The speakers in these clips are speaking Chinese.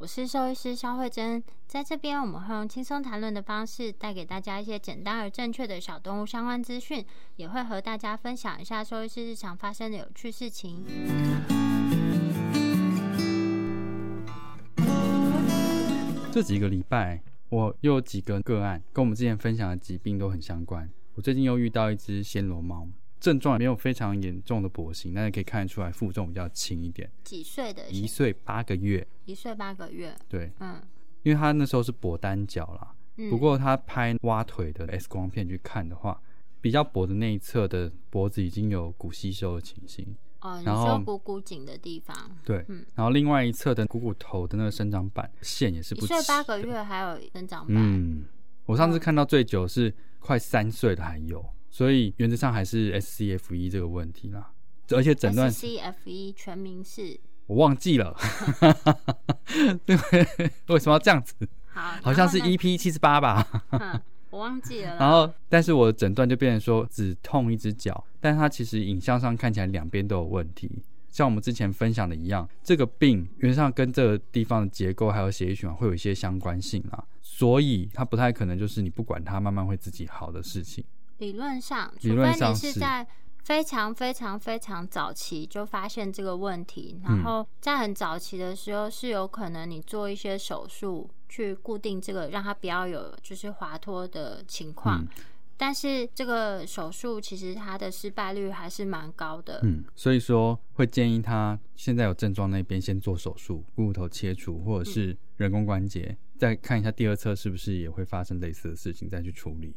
我是兽医师肖慧珍，在这边我们会用轻松谈论的方式，带给大家一些简单而正确的小动物相关资讯，也会和大家分享一下兽医师日常发生的有趣事情。这几个礼拜，我又有几个个案跟我们之前分享的疾病都很相关。我最近又遇到一只暹罗猫，症状没有非常严重的跛行，但是可以看得出来负重比较轻一点。几岁的？一岁八个月。一岁八个月。对，嗯，因为他那时候是跛单脚啦，不过他拍挖腿的 X 光片去看的话，比较跛的那一侧的脖子已经有骨吸收的情形。哦，然后股骨颈的地方，对，嗯，然后另外一侧的股骨头的那个生长板线也是不。一岁八个月还有生长板，嗯，我上次看到最久是快三岁的还有，所以原则上还是 SCFE 这个问题啦，而且诊断 SCFE 全名是，我忘记了，对，为什么要这样子？好，好像是 EP 七十八吧。我忘记了。然后，但是我诊断就变成说只痛一只脚，但它其实影像上看起来两边都有问题。像我们之前分享的一样，这个病原则上跟这个地方的结构还有血液循环会有一些相关性啊，所以它不太可能就是你不管它，慢慢会自己好的事情。理论上，除非你是在非常非常非常早期就发现这个问题，然后在很早期的时候是有可能你做一些手术。去固定这个，让它不要有就是滑脱的情况。但是这个手术其实它的失败率还是蛮高的。嗯，所以说会建议他现在有症状那边先做手术，骨头切除或者是人工关节，再看一下第二侧是不是也会发生类似的事情，再去处理。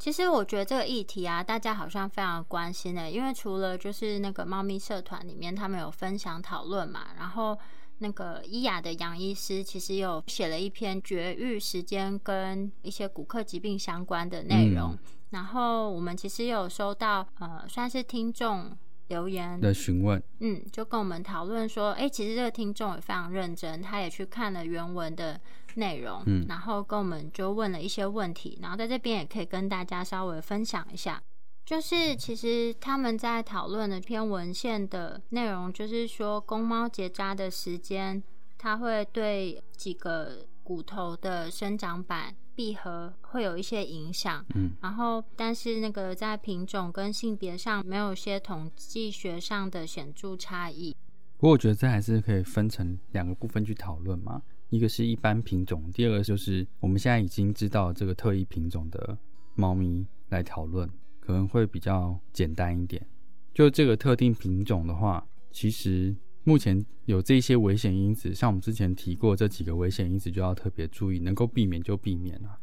其实我觉得这个议题啊，大家好像非常关心的，因为除了就是那个猫咪社团里面他们有分享讨论嘛，然后。那个伊雅的杨医师其实有写了一篇绝育时间跟一些骨科疾病相关的内容，然后我们其实有收到呃算是听众留言的询问，嗯，就跟我们讨论说，哎，其实这个听众也非常认真，他也去看了原文的内容，嗯，然后跟我们就问了一些问题，然后在这边也可以跟大家稍微分享一下。就是其实他们在讨论的篇文献的内容，就是说公猫结扎的时间，它会对几个骨头的生长板闭合会有一些影响。嗯，然后但是那个在品种跟性别上没有些统计学上的显著差异。不过我觉得这还是可以分成两个部分去讨论嘛，一个是一般品种，第二个就是我们现在已经知道这个特异品种的猫咪来讨论。可能会比较简单一点。就这个特定品种的话，其实目前有这些危险因子，像我们之前提过这几个危险因子，就要特别注意，能够避免就避免了。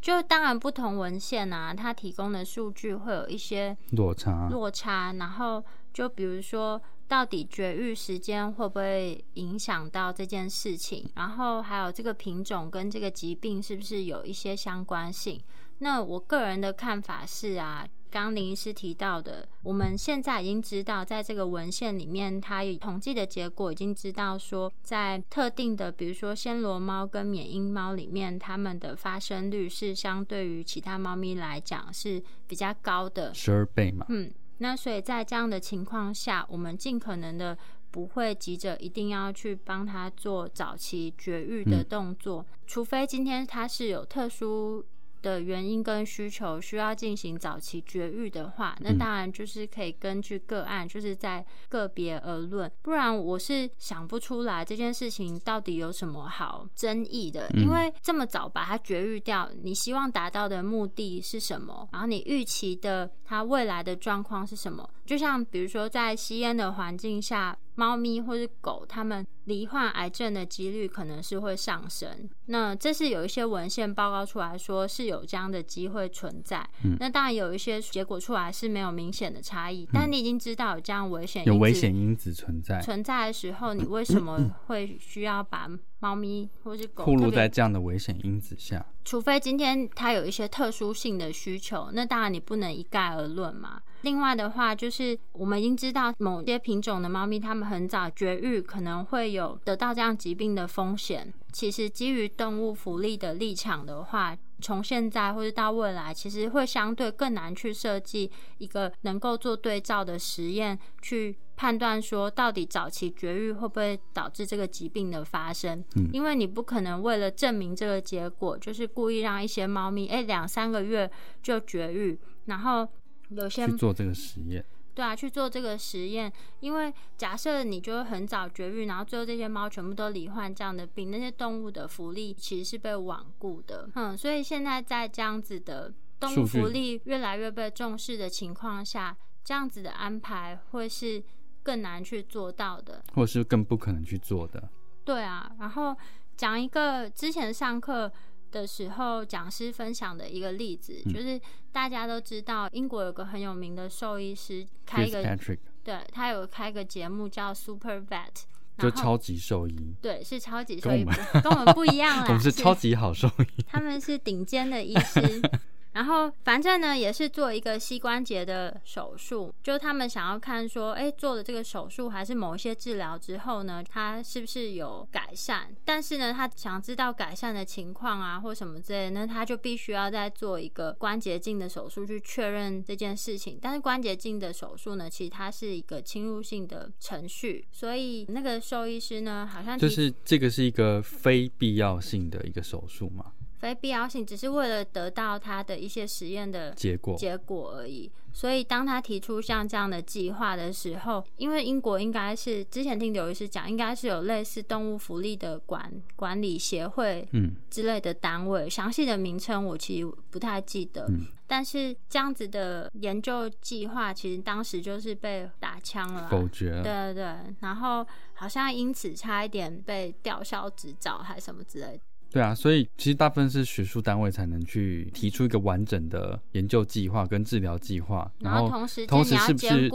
就当然不同文献啊，它提供的数据会有一些落差，落差。然后就比如说，到底绝育时间会不会影响到这件事情？然后还有这个品种跟这个疾病是不是有一些相关性？那我个人的看法是啊。刚林医师提到的，我们现在已经知道，在这个文献里面，它有统计的结果，已经知道说，在特定的，比如说暹罗猫跟缅因猫里面，它们的发生率是相对于其他猫咪来讲是比较高的，十二倍嘛。嗯，那所以在这样的情况下，我们尽可能的不会急着一定要去帮他做早期绝育的动作，除非今天他是有特殊。的原因跟需求需要进行早期绝育的话，那当然就是可以根据个案，就是在个别而论。不然我是想不出来这件事情到底有什么好争议的，因为这么早把它绝育掉，你希望达到的目的是什么？然后你预期的它未来的状况是什么？就像比如说在吸烟的环境下。猫咪或是狗，它们罹患癌症的几率可能是会上升。那这是有一些文献报告出来说是有这样的机会存在。那当然有一些结果出来是没有明显的差异，但你已经知道有这样危险有危险因子存在存在的时候，你为什么会需要把猫咪或是狗暴露在这样的危险因子下？除非今天它有一些特殊性的需求，那当然你不能一概而论嘛。另外的话，就是我们已经知道某些品种的猫咪，它们很早绝育，可能会有得到这样疾病的风险。其实基于动物福利的立场的话，从现在或者到未来，其实会相对更难去设计一个能够做对照的实验，去判断说到底早期绝育会不会导致这个疾病的发生。嗯，因为你不可能为了证明这个结果，就是故意让一些猫咪哎两三个月就绝育，然后。有些去做这个实验，对啊，去做这个实验，因为假设你就很早绝育，然后最后这些猫全部都罹患这样的病，那些动物的福利其实是被罔顾的，嗯，所以现在在这样子的动物福利越来越被重视的情况下，这样子的安排会是更难去做到的，或是更不可能去做的。对啊，然后讲一个之前上课。的时候，讲师分享的一个例子，就是大家都知道，英国有个很有名的兽医师，开一个，对他有开个节目叫 Super Vet，就超级兽医，对，是超级兽医，跟我们不一样啦，我们是超级好兽医，他们是顶尖的医师。然后反正呢，也是做一个膝关节的手术，就他们想要看说，哎，做了这个手术还是某一些治疗之后呢，他是不是有改善？但是呢，他想知道改善的情况啊，或什么之类，那他就必须要再做一个关节镜的手术去确认这件事情。但是关节镜的手术呢，其实它是一个侵入性的程序，所以那个兽医师呢，好像就是这个是一个非必要性的一个手术嘛。非必要性，只是为了得到他的一些实验的结果结果而已。所以，当他提出像这样的计划的时候，因为英国应该是之前听刘医师讲，应该是有类似动物福利的管管理协会嗯之类的单位，详细的名称我其实不太记得。但是这样子的研究计划，其实当时就是被打枪了，否决了。对对对，然后好像因此差一点被吊销执照，还什么之类的。对啊，所以其实大部分是学术单位才能去提出一个完整的研究计划跟治疗计划，然后同时同时是不是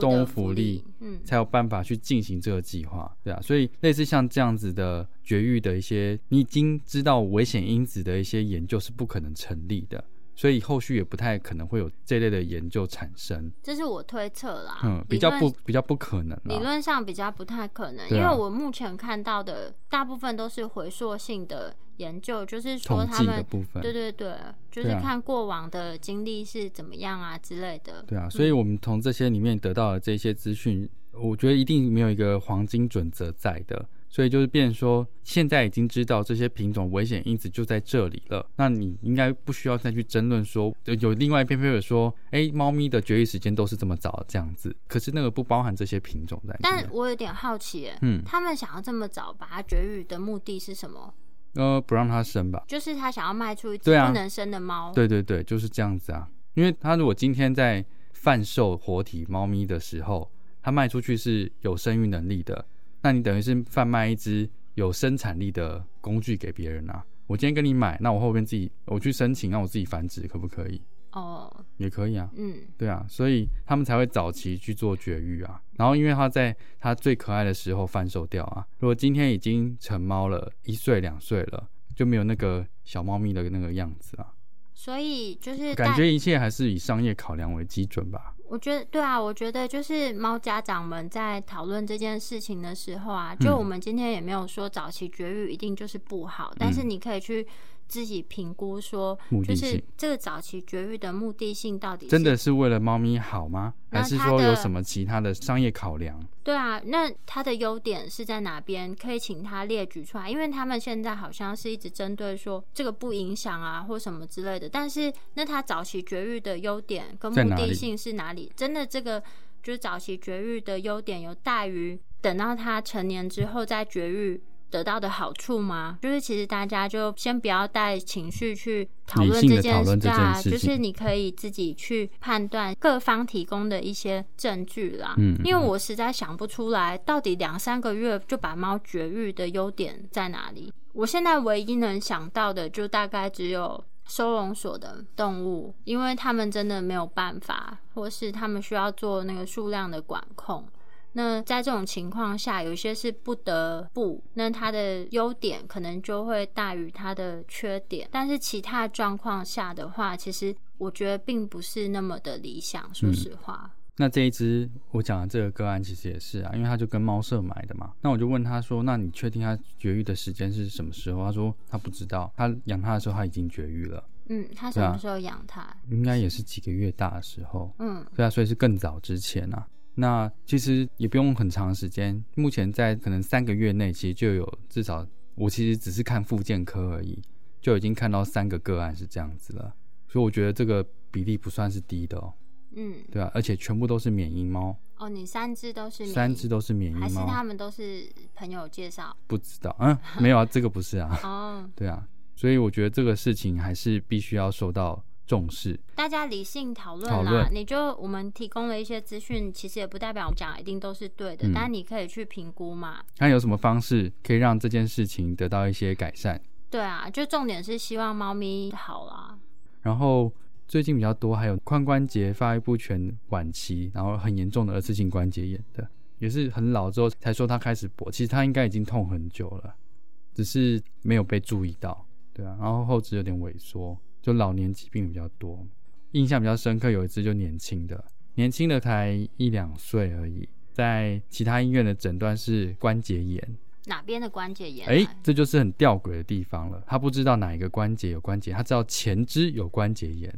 动物福利，嗯，才有办法去进行这个计划，对啊，所以类似像这样子的绝育的一些，你已经知道危险因子的一些研究是不可能成立的。所以后续也不太可能会有这类的研究产生，这是我推测啦。嗯，比较不比较不可能，理论上比较不太可能，因为我目前看到的大部分都是回溯性的研究，就是说他们对对对，就是看过往的经历是怎么样啊之类的。对啊，所以我们从这些里面得到的这些资讯，我觉得一定没有一个黄金准则在的。所以就是变说，现在已经知道这些品种危险因子就在这里了，那你应该不需要再去争论说，有另外一篇 paper 说，哎，猫咪的绝育时间都是这么早这样子，可是那个不包含这些品种在。但我有点好奇，嗯，他们想要这么早把它绝育的目的是什么？呃，不让它生吧。就是他想要卖出一只不能生的猫。对对对，就是这样子啊。因为他如果今天在贩售活体猫咪的时候，他卖出去是有生育能力的。那你等于是贩卖一只有生产力的工具给别人啊？我今天跟你买，那我后边自己我去申请，让我自己繁殖，可不可以？哦，也可以啊。嗯，对啊，所以他们才会早期去做绝育啊。然后因为它在它最可爱的时候贩售掉啊。如果今天已经成猫了，一岁两岁了，就没有那个小猫咪的那个样子啊。所以就是感觉一切还是以商业考量为基准吧。我觉得对啊，我觉得就是猫家长们在讨论这件事情的时候啊，就我们今天也没有说早期绝育一定就是不好，但是你可以去。自己评估说，就是这个早期绝育的目的性到底真的是为了猫咪好吗？还是说有什么其他的商业考量？对啊，那它的优点是在哪边？可以请他列举出来，因为他们现在好像是一直针对说这个不影响啊，或什么之类的。但是那它早期绝育的优点跟目的性是哪里？真的这个就是早期绝育的优点有大于等到它成年之后再绝育？得到的好处吗？就是其实大家就先不要带情绪去讨论这件事啊，就是你可以自己去判断各方提供的一些证据啦。嗯，因为我实在想不出来，到底两三个月就把猫绝育的优点在哪里？我现在唯一能想到的，就大概只有收容所的动物，因为他们真的没有办法，或是他们需要做那个数量的管控。那在这种情况下，有些是不得不，那它的优点可能就会大于它的缺点。但是其他状况下的话，其实我觉得并不是那么的理想。说实话，那这一只我讲的这个个案其实也是啊，因为他就跟猫舍买的嘛。那我就问他说：“那你确定他绝育的时间是什么时候？”他说他不知道，他养它的时候他已经绝育了。嗯，他什么时候养它？应该也是几个月大的时候。嗯，对啊，所以是更早之前啊。那其实也不用很长时间，目前在可能三个月内，其实就有至少我其实只是看复健科而已，就已经看到三个个案是这样子了，所以我觉得这个比例不算是低的哦。嗯，对啊，而且全部都是缅因猫。哦，你三只都是？三只都是缅因猫，还是他们都是朋友介绍？不知道，嗯，没有啊，这个不是啊。哦，对啊，所以我觉得这个事情还是必须要受到。重视，大家理性讨论啦。你就我们提供了一些资讯，其实也不代表我们讲一定都是对的，但你可以去评估嘛。看有什么方式可以让这件事情得到一些改善？对啊，就重点是希望猫咪好啦。然后最近比较多还有髋关节发育不全晚期，然后很严重的二次性关节炎的，也是很老之后才说他开始跛，其实他应该已经痛很久了，只是没有被注意到。对啊，然后后肢有点萎缩。就老年疾病比较多，印象比较深刻有一只就年轻的，年轻的才一两岁而已，在其他医院的诊断是关节炎，哪边的关节炎？哎，这就是很吊诡的地方了。他不知道哪一个关节有关节，他知道前肢有关节炎，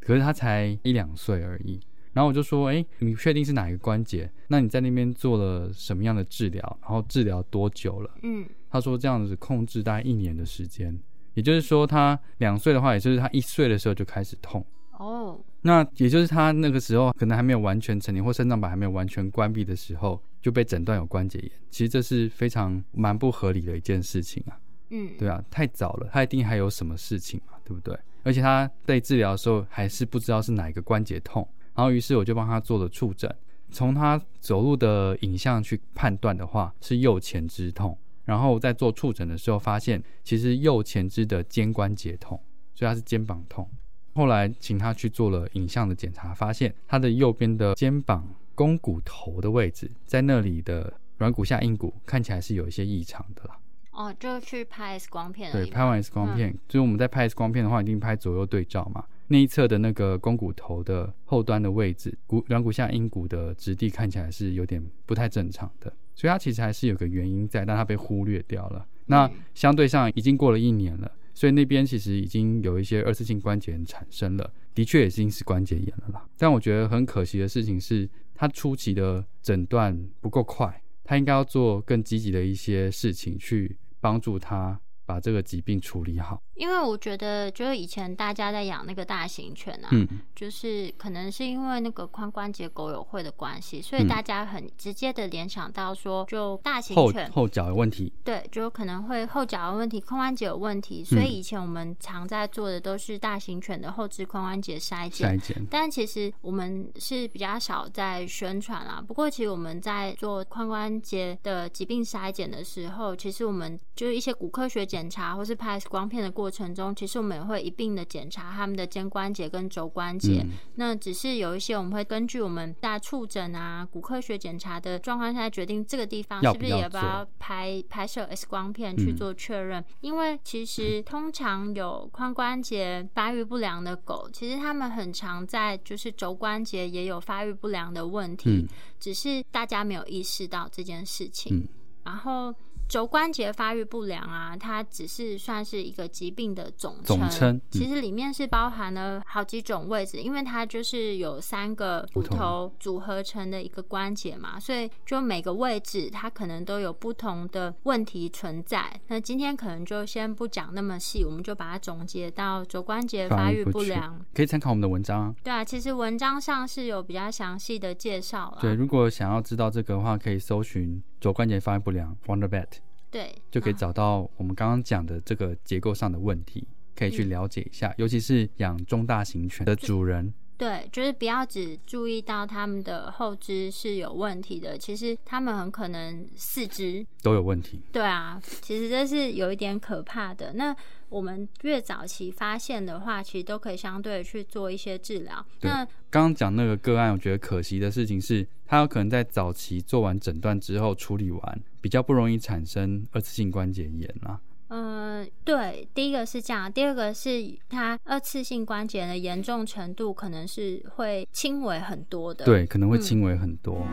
可是他才一两岁而已。然后我就说，哎，你确定是哪一个关节？那你在那边做了什么样的治疗？然后治疗多久了？嗯，他说这样子控制大概一年的时间。也就是说，他两岁的话，也就是他一岁的时候就开始痛哦。那也就是他那个时候可能还没有完全成年，或肾脏板还没有完全关闭的时候，就被诊断有关节炎。其实这是非常蛮不合理的一件事情啊。嗯，对啊，太早了，他一定还有什么事情嘛，对不对？而且他在治疗的时候还是不知道是哪一个关节痛，然后于是我就帮他做了触诊，从他走路的影像去判断的话，是右前肢痛。然后在做触诊的时候，发现其实右前肢的肩关节痛，所以他是肩膀痛。后来请他去做了影像的检查，发现他的右边的肩膀肱骨头的位置，在那里的软骨下硬骨看起来是有一些异常的啦。哦，就去拍 X 光片。对，拍完 X 光片，就是我们在拍 X 光片的话，一定拍左右对照嘛。那一侧的那个肱骨头的后端的位置，骨软骨下硬骨的质地看起来是有点不太正常的。所以它其实还是有个原因在，但它被忽略掉了。那相对上已经过了一年了，所以那边其实已经有一些二次性关节炎产生了，的确已经是关节炎了啦。但我觉得很可惜的事情是，它初期的诊断不够快，它应该要做更积极的一些事情去帮助他。把这个疾病处理好，因为我觉得，就是以前大家在养那个大型犬啊，嗯，就是可能是因为那个髋关节狗友会的关系，所以大家很直接的联想到说，就大型犬后脚有问题，对，就可能会后脚有问题，髋关节有问题，所以以前我们常在做的都是大型犬的后肢髋关节筛检，筛检，但其实我们是比较少在宣传啦。不过其实我们在做髋关节的疾病筛检的时候，其实我们就是一些骨科学。检查或是拍光片的过程中，其实我们也会一并的检查他们的肩关节跟肘关节。那只是有一些我们会根据我们大触诊啊、骨科学检查的状况下决定这个地方是不是也不要拍拍摄 X 光片去做确认。因为其实通常有髋关节发育不良的狗，其实他们很常在就是肘关节也有发育不良的问题，只是大家没有意识到这件事情。然后。肘关节发育不良啊，它只是算是一个疾病的总称。其实里面是包含了好几种位置，因为它就是有三个骨头组合成的一个关节嘛，所以就每个位置它可能都有不同的问题存在。那今天可能就先不讲那么细，我们就把它总结到肘关节发育不良。可以参考我们的文章。对啊，其实文章上是有比较详细的介绍了。对，如果想要知道这个的话，可以搜寻。肘关节发育不良，wonderbet，对，就可以找到我们刚刚讲的这个结构上的问题，可以去了解一下。尤其是养中大型犬的主人，对，就是不要只注意到他们的后肢是有问题的，其实他们很可能四肢都有问题。对啊，其实这是有一点可怕的。那我们越早期发现的话，其实都可以相对去做一些治疗。那刚刚讲那个个案，我觉得可惜的事情是，他有可能在早期做完诊断之后处理完，比较不容易产生二次性关节炎啊。嗯，对，第一个是这样，第二个是它二次性关节的严重程度可能是会轻微很多的。对，可能会轻微很多。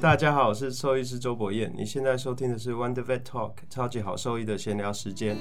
大家好，我是兽医师周博彦。你现在收听的是 Wonder Vet Talk，超级好兽医的闲聊时间。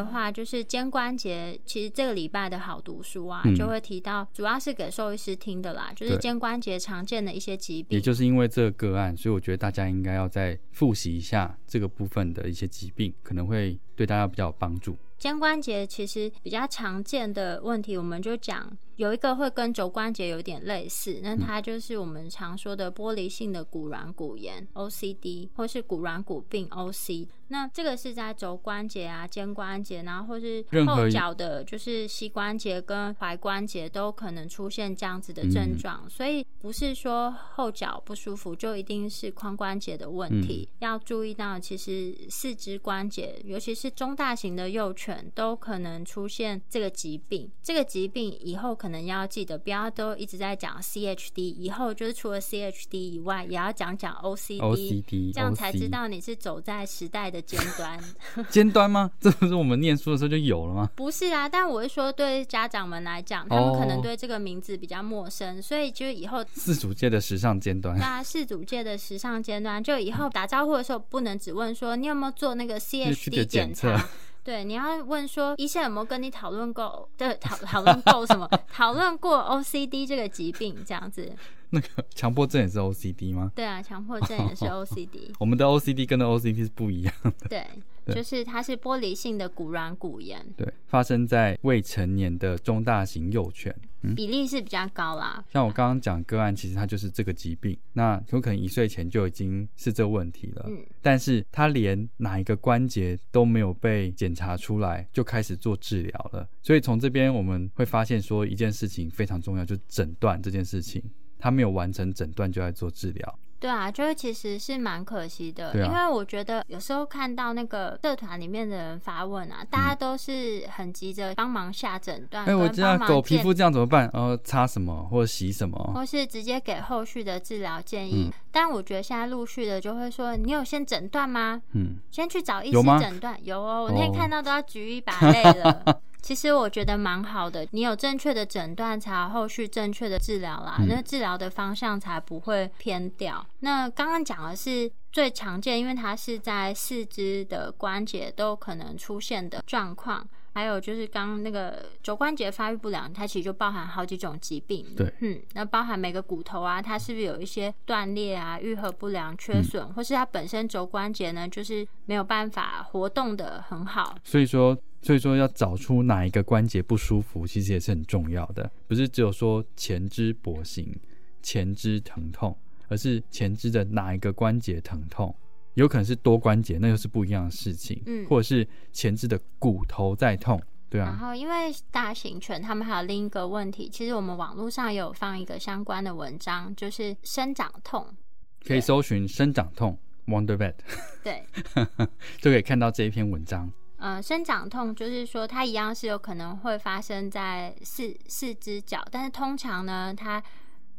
的话，就是肩关节，其实这个礼拜的好读书啊，就会提到，主要是给兽医师听的啦，就是肩关节常见的一些疾病。也就是因为这个个案，所以我觉得大家应该要再复习一下这个部分的一些疾病，可能会对大家比较有帮助。肩关节其实比较常见的问题，我们就讲有一个会跟肘关节有点类似，那它就是我们常说的玻璃性的骨软骨炎 （OCD） 或是骨软骨病 （OC）。那这个是在肘关节啊、肩关节，然后或是后脚的，就是膝关节跟踝关节都可能出现这样子的症状。所以不是说后脚不舒服就一定是髋关节的问题，要注意到其实四肢关节，尤其是中大型的幼犬，都可能出现这个疾病。这个疾病以后可能要记得，不要都一直在讲 CHD，以后就是除了 CHD 以外，也要讲讲 OCD，这样才知道你是走在时代的。尖端，尖端吗？这不是我们念书的时候就有了吗？不是啊，但我是说，对家长们来讲，他们可能对这个名字比较陌生，所以就以后四组界的时尚尖端，对啊，四组界的时尚尖端，就以后打招呼的时候不能只问说你有没有做那个 CHD 检查，对，你要问说医生有没有跟你讨论过，对，讨讨论过什么？讨论过 OCD 这个疾病这样子。那个 强迫症也是 OCD 吗？对啊，强迫症也是 OCD。我们的 OCD 跟的 OCD 是不一样的。对，就是它是玻璃性的骨软骨炎。对，发生在未成年的中大型幼犬，比例是比较高啦。像我刚刚讲个案，其实它就是这个疾病，那有可能一岁前就已经是这问题了。嗯，但是它连哪一个关节都没有被检查出来，就开始做治疗了。所以从这边我们会发现说一件事情非常重要，就是诊断这件事情。他没有完成诊断就在做治疗，对啊，就是其实是蛮可惜的，因为我觉得有时候看到那个社团里面的人发问啊，大家都是很急着帮忙下诊断。哎，我知道狗皮肤这样怎么办？呃，擦什么或者洗什么，或是直接给后续的治疗建议。但我觉得现在陆续的就会说，你有先诊断吗？嗯，先去找医师诊断。有哦，我那天看到都要举一把泪了。其实我觉得蛮好的，你有正确的诊断，才有后续正确的治疗啦。那治疗的方向才不会偏掉。那刚刚讲的是最常见，因为它是在四肢的关节都可能出现的状况。还有就是刚刚那个肘关节发育不良，它其实就包含好几种疾病。对，嗯，那包含每个骨头啊，它是不是有一些断裂啊、愈合不良、缺损，或是它本身肘关节呢，就是没有办法活动的很好。所以说。所以说，要找出哪一个关节不舒服，其实也是很重要的。不是只有说前肢跛行、前肢疼痛，而是前肢的哪一个关节疼痛，有可能是多关节，那又是不一样的事情。嗯，或者是前肢的骨头在痛，对啊。然后因为大型犬，他们还有另一个问题，其实我们网络上有放一个相关的文章，就是生长痛，可以搜寻生长痛 Wonder Vet，对，就可以看到这一篇文章。呃，生长痛就是说它一样是有可能会发生在四四只脚，但是通常呢，它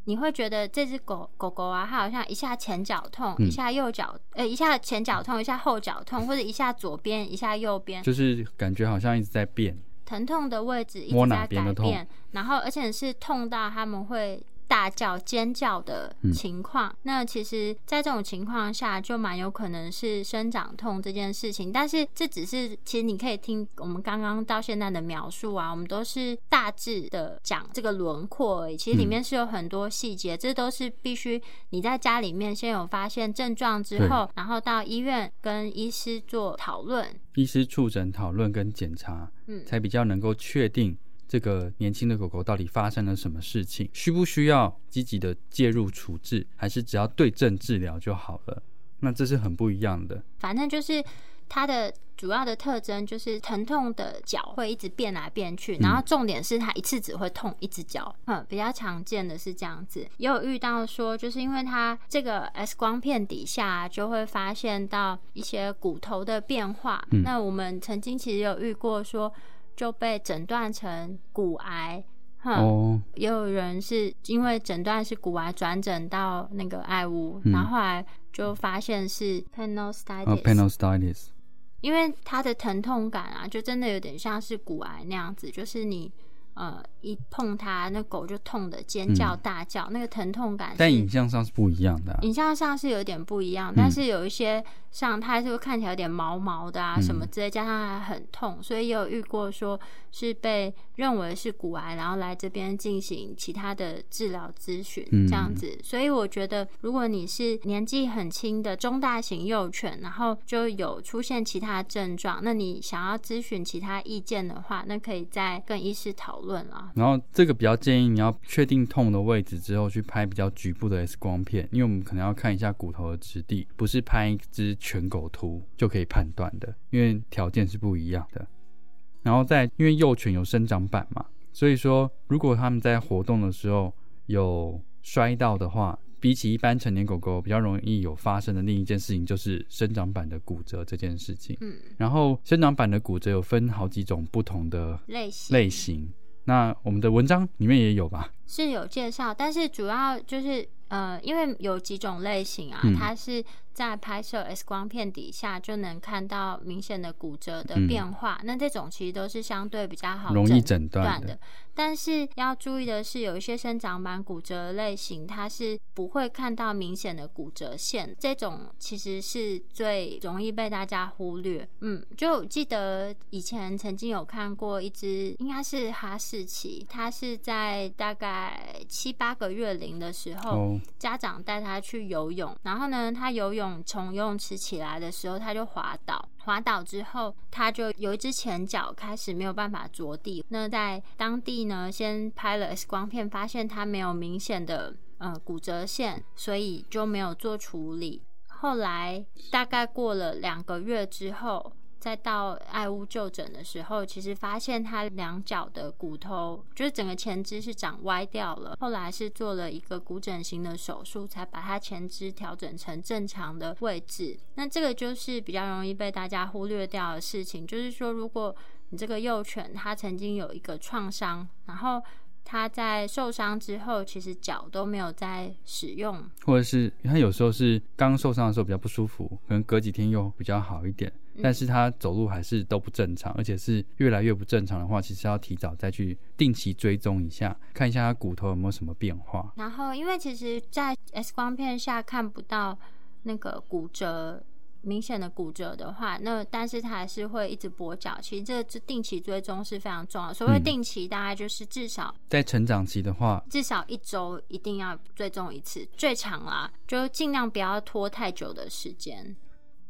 你会觉得这只狗狗狗啊，它好像一下前脚痛，一下右脚，呃，一下前脚痛，一下后脚痛，或者一下左边，一下右边，就是感觉好像一直在变，疼痛的位置一直在改变，然后而且是痛到他们会。大叫、尖叫的情况，那其实，在这种情况下，就蛮有可能是生长痛这件事情。但是，这只是其实你可以听我们刚刚到现在的描述啊，我们都是大致的讲这个轮廓而已。其实里面是有很多细节，这都是必须你在家里面先有发现症状之后，然后到医院跟医师做讨论，医师触诊讨论跟检查，嗯，才比较能够确定。这个年轻的狗狗到底发生了什么事情？需不需要积极的介入处置，还是只要对症治疗就好了？那这是很不一样的。反正就是它的主要的特征就是疼痛的脚会一直变来变去，然后重点是它一次只会痛一只脚。嗯，比较常见的是这样子。也有遇到说，就是因为它这个 X 光片底下就会发现到一些骨头的变化。那我们曾经其实有遇过说。就被诊断成骨癌，哦，也有人是因为诊断是骨癌，转诊到那个爱屋，然后后来就发现是 panelstitis，因为它的疼痛感啊，就真的有点像是骨癌那样子，就是你。呃，一碰它，那狗就痛的尖叫大叫，那个疼痛感。但影像上是不一样的。影像上是有点不一样，但是有一些像它就看起来有点毛毛的啊，什么之类，加上还很痛，所以也有遇过说是被认为是骨癌，然后来这边进行其他的治疗咨询这样子。所以我觉得，如果你是年纪很轻的中大型幼犬，然后就有出现其他症状，那你想要咨询其他意见的话，那可以再跟医师讨。论啦，然后这个比较建议你要确定痛的位置之后去拍比较局部的 X 光片，因为我们可能要看一下骨头的质地，不是拍一只全狗图就可以判断的，因为条件是不一样的。然后在因为幼犬有生长板嘛，所以说如果他们在活动的时候有摔到的话。比起一般成年狗狗，比较容易有发生的另一件事情就是生长板的骨折这件事情。嗯，然后生长板的骨折有分好几种不同的类型。类型，那我们的文章里面也有吧？是有介绍，但是主要就是呃，因为有几种类型啊，它是。在拍摄 X 光片底下就能看到明显的骨折的变化，那这种其实都是相对比较好容易诊断的。但是要注意的是，有一些生长板骨折类型，它是不会看到明显的骨折线，这种其实是最容易被大家忽略。嗯，就记得以前曾经有看过一只，应该是哈士奇，它是在大概七八个月龄的时候，家长带它去游泳，然后呢，它游泳。从游泳池起来的时候，他就滑倒，滑倒之后，他就有一只前脚开始没有办法着地。那在当地呢，先拍了 X 光片，发现他没有明显的呃骨折线，所以就没有做处理。后来大概过了两个月之后。再到爱屋就诊的时候，其实发现他两脚的骨头，就是整个前肢是长歪掉了。后来是做了一个骨整形的手术，才把他前肢调整成正常的位置。那这个就是比较容易被大家忽略掉的事情，就是说，如果你这个幼犬它曾经有一个创伤，然后它在受伤之后，其实脚都没有在使用，或者是它有时候是刚受伤的时候比较不舒服，可能隔几天又比较好一点。但是他走路还是都不正常，而且是越来越不正常的话，其实要提早再去定期追踪一下，看一下他骨头有没有什么变化。然后，因为其实，在 X 光片下看不到那个骨折明显的骨折的话，那但是他还是会一直跛脚。其实这这定期追踪是非常重要。所谓定期，大概就是至少在成长期的话，至少一周一定要追踪一次，最长啦，就尽量不要拖太久的时间。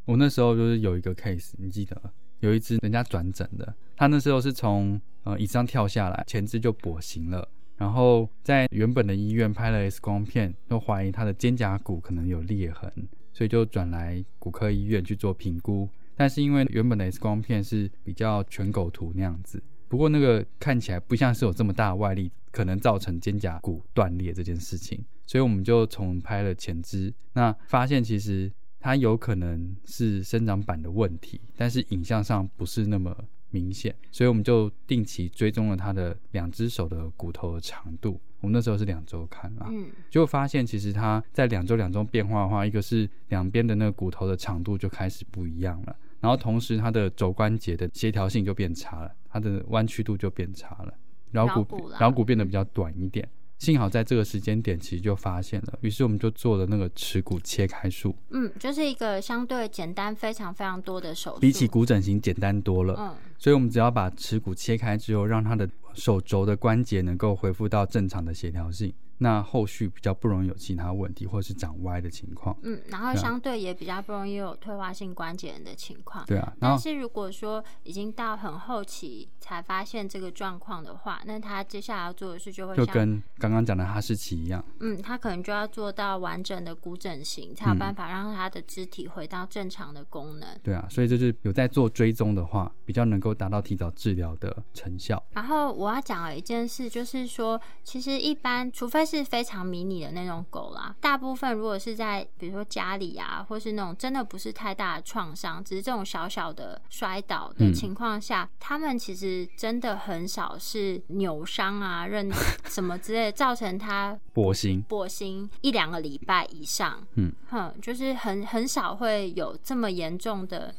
我那时候就是有一个 case，你记得有一只人家转诊的，他那时候是从呃椅子上跳下来，前肢就跛行了，然后在原本的医院拍了 X 光片，又怀疑他的肩胛骨可能有裂痕，所以就转来骨科医院去做评估。但是因为原本的 X 光片是比较全狗图那样子，不过那个看起来不像是有这么大的外力，可能造成肩胛骨断裂这件事情，所以我们就重拍了前肢，那发现其实它有可能是生长板的问题，但是影像上不是那么明显，所以我们就定期追踪了它的两只手的骨头的长度。我们那时候是两周看啊，嗯，结果发现其实它在两周两周变化的话，一个是两边的那个骨头的长度就开始不一样了，然后同时它的肘关节的协调性就变差了，它的弯曲度就变差了，桡骨桡骨啦桡骨变得比较短一点。幸好在这个时间点其实就发现了，于是我们就做了那个耻骨切开术，嗯，就是一个相对简单非常非常多的手术，比起骨整形简单多了。嗯。所以我们只要把耻骨切开之后，让他的手肘的关节能够恢复到正常的协调性，那后续比较不容易有其他问题或者是长歪的情况。嗯，然后相对也比较不容易有退化性关节炎的情况。对啊，但是如果说已经到很后期才发现这个状况的话，那他接下来要做的事就会，就跟刚刚讲的哈士奇一样，嗯，他可能就要做到完整的骨整形，才有办法让他的肢体回到正常的功能。对啊，所以就是有在做追踪的话，比较能够达到提早治疗的成效。然后我要讲的一件事，就是说，其实一般，除非是非常迷你的那种狗啦，大部分如果是在比如说家里啊，或是那种真的不是太大的创伤，只是这种小小的摔倒的嗯。情况下，他们其实真的很少是扭伤啊、认 什么之类的，造成他跛行，跛行一两个礼拜以上，嗯，哼，就是很很少会有这么严重的。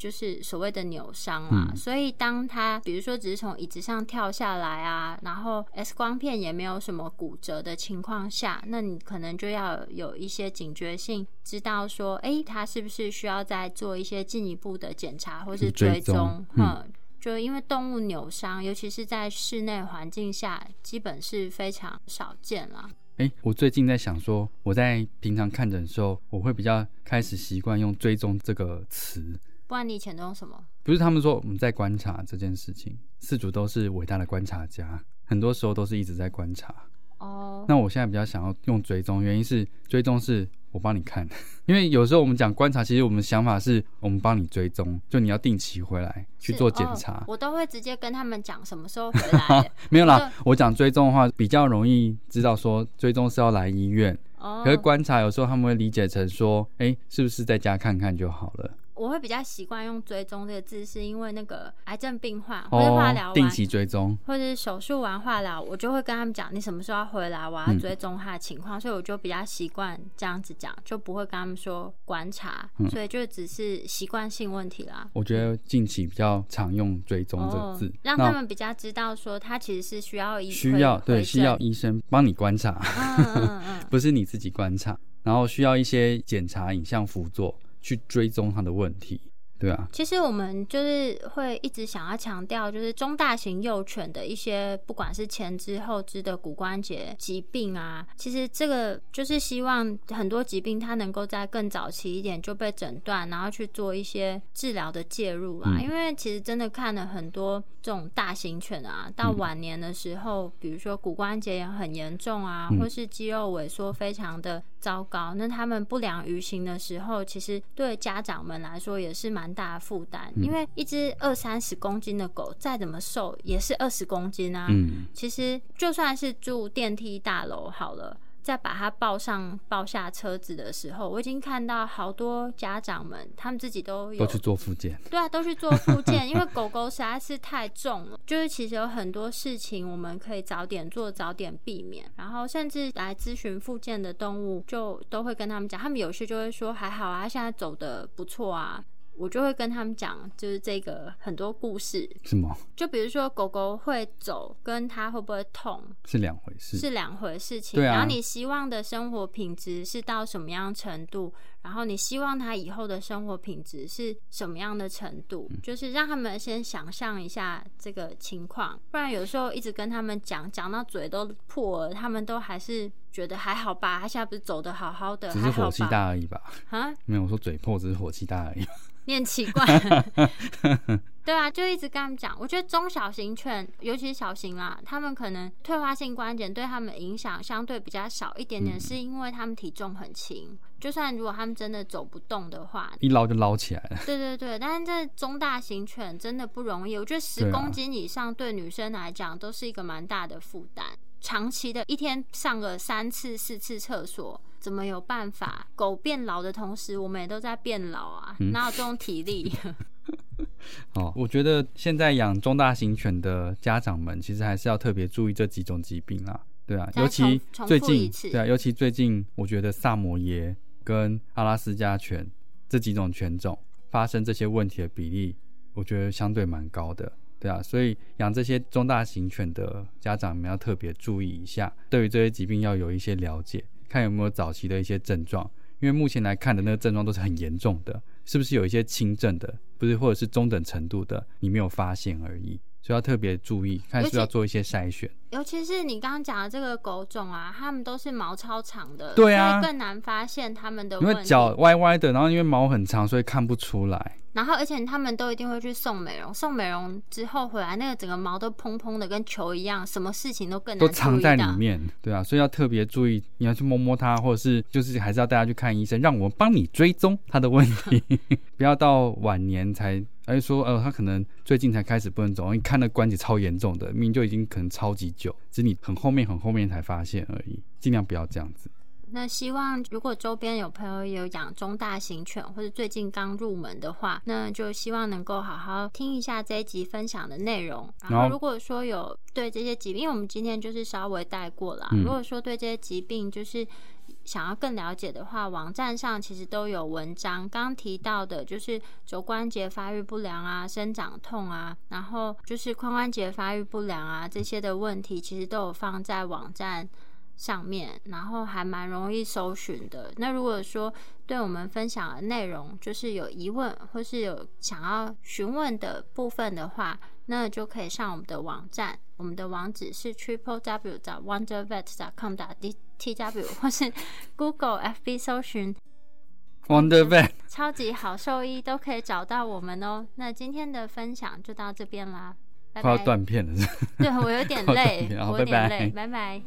就是所谓的扭伤啦，嗯所以当他比如说只是从椅子上跳下来啊，然后 X 光片也没有什么骨折的情况下，那你可能就要有一些警觉性，知道说，哎、他是不是需要再做一些进一步的检查或是追追踪嗯就因为动物扭伤，尤其是在室内环境下，基本是非常少见了。哎，我最近在想说，我在平常看诊的时候，我会比较开始习惯用“追踪”这个词。不然你以前都用什么？不是他们说我们在观察这件事情，四主都是伟大的观察家，很多时候都是一直在观察。哦，那我现在比较想要用追踪，原因是追踪是我帮你看，因为有时候我们讲观察，其实我们想法是我们帮你追踪，就你要定期回来去做检哦查。我都会直接跟他们讲什么时候回来。没有啦，我讲追踪的话比较容易知道说追踪是要来医院，哦可是观察有时候他们会理解成说，哎、是不是在家看看就好了？我会比较习惯用“追踪”这个字，是因为那个癌症病患或者化疗哦，定。期追踪。或者是手术完化疗，我就会跟他们讲你什么时候要回来，我要嗯追踪他的情况，所以我就比较习惯这样子讲，就不会跟他们说观察，嗯所以就只是习惯性问题啦。我觉得近期比较常用“追踪”这个字，哦让他们比较知道说他其实是需要医需要回对需要回医生帮你观察，不是你自己观察，然后需要一些检查影像辅佐去追踪他的问题，对啊，其实我们就是会一直想要强调，就是中大型幼犬的一些，不管是前肢后肢的骨关节疾病啊，其实这个就是希望很多疾病它能够在更早期一点就被诊断，然后去做一些治疗的介入啦。嗯。因为其实真的看了很多这种大型犬啊，到嗯晚年的时候，比如说骨关节也很严重啊，嗯。或是肌肉萎缩非常的糟糕，那他们不良于行的时候，其实对家长们来说也是蛮大的负担，嗯因为一只二三十公斤的狗再怎么瘦也是二十公斤啊。嗯，其实就算是住电梯大楼好了。再把它抱上抱下车子的时候，我已经看到好多家长们，他们自己都有都去做复健，对啊，都去做复健，因为狗狗实在是太重了。就是其实有很多事情我们可以早点做，早点避免。然后甚至来咨询复健的动物，就都会跟他们讲，他们有些就会说还好啊，现在走的不错啊。我就会跟他们讲，就是这个很多故事，什么就比如说狗狗会走，跟它会不会痛是两回事？是两回事情。对啊然后你希望的生活品质是到什么样程度？然后你希望它以后的生活品质是什么样的程度？嗯就是让他们先想象一下这个情况，不然有时候一直跟他们讲，讲到嘴都破了，他们都还是觉得还好吧，他现在不是走的好好的，只是火气？大而已吧？啊，没有我说嘴破，只是火气大而已。你很奇怪。对啊，就一直跟他们讲，我觉得中小型犬，尤其是小型啦，他们可能退化性关节对他们影响相对比较少一点点，嗯是因为他们体重很轻。就算如果他们真的走不动的话，一捞就捞起来了。对对对，但是这中大型犬真的不容易，我觉得十公斤以上对女生来讲都是一个蛮大的负担。长期的一天上个三次四次厕所，怎么有办法？狗变老的同时，我们也都在变老啊，哪有这种体力？哦，我觉得现在养中大型犬的家长们，其实还是要特别注意这几种疾病啊。对啊，尤其最近，对啊，尤其最近，我觉得萨摩耶。跟阿拉斯加犬这几种犬种发生这些问题的比例，我觉得相对蛮高的，对啊，所以养这些中大型犬的家长们要特别注意一下，对于这些疾病要有一些了解，看有没有早期的一些症状，因为目前来看的那个症状都是很严重的，是不是有一些轻症的，不是或者是中等程度的，你没有发现而已。所以要特别注意，看是要做一些筛选。尤其是你刚刚讲的这个狗种啊，它们都是毛超长的，对啊，更难发现它们的。因为脚歪歪的，然后因为毛很长，所以看不出来。然后，而且他们都一定会去送美容，送美容之后回来，那个整个毛都蓬蓬的，跟球一样，什么事情都更都藏在里面，对啊，所以要特别注意，你要去摸摸它，或者是就是还是要带它去看医生，让我们帮你追踪它的问题，不要到晚年才哎说，呃，他可能最近才开始不能走，你看那关节超严重的，命就已经可能超级久，只是你很后面很后面才发现而已，尽量不要这样子。那希望如果周边有朋友有养中大型犬，或者最近刚入门的话，那就希望能够好好听一下这一集分享的内容。然后如果说有对这些疾病，因为我们今天就是稍微带过了。如果说对这些疾病就是想要更了解的话，网站上其实都有文章。刚提到的就是肘关节发育不良啊、生长痛啊，然后就是髋关节发育不良啊这些的问题，其实都有放在网站。上面，然后还蛮容易搜寻的。那如果说对我们分享的内容就是有疑问，或是有想要询问的部分的话，那就可以上我们的网站，我们的网址是 triple w 找 wondervet com 打 d t w，或是 Google FB 搜寻。Wonder Van 超级好兽医都可以找到我们哦。那今天的分享就到这边啦，快要断片了，对我有点累，我有点累，拜拜。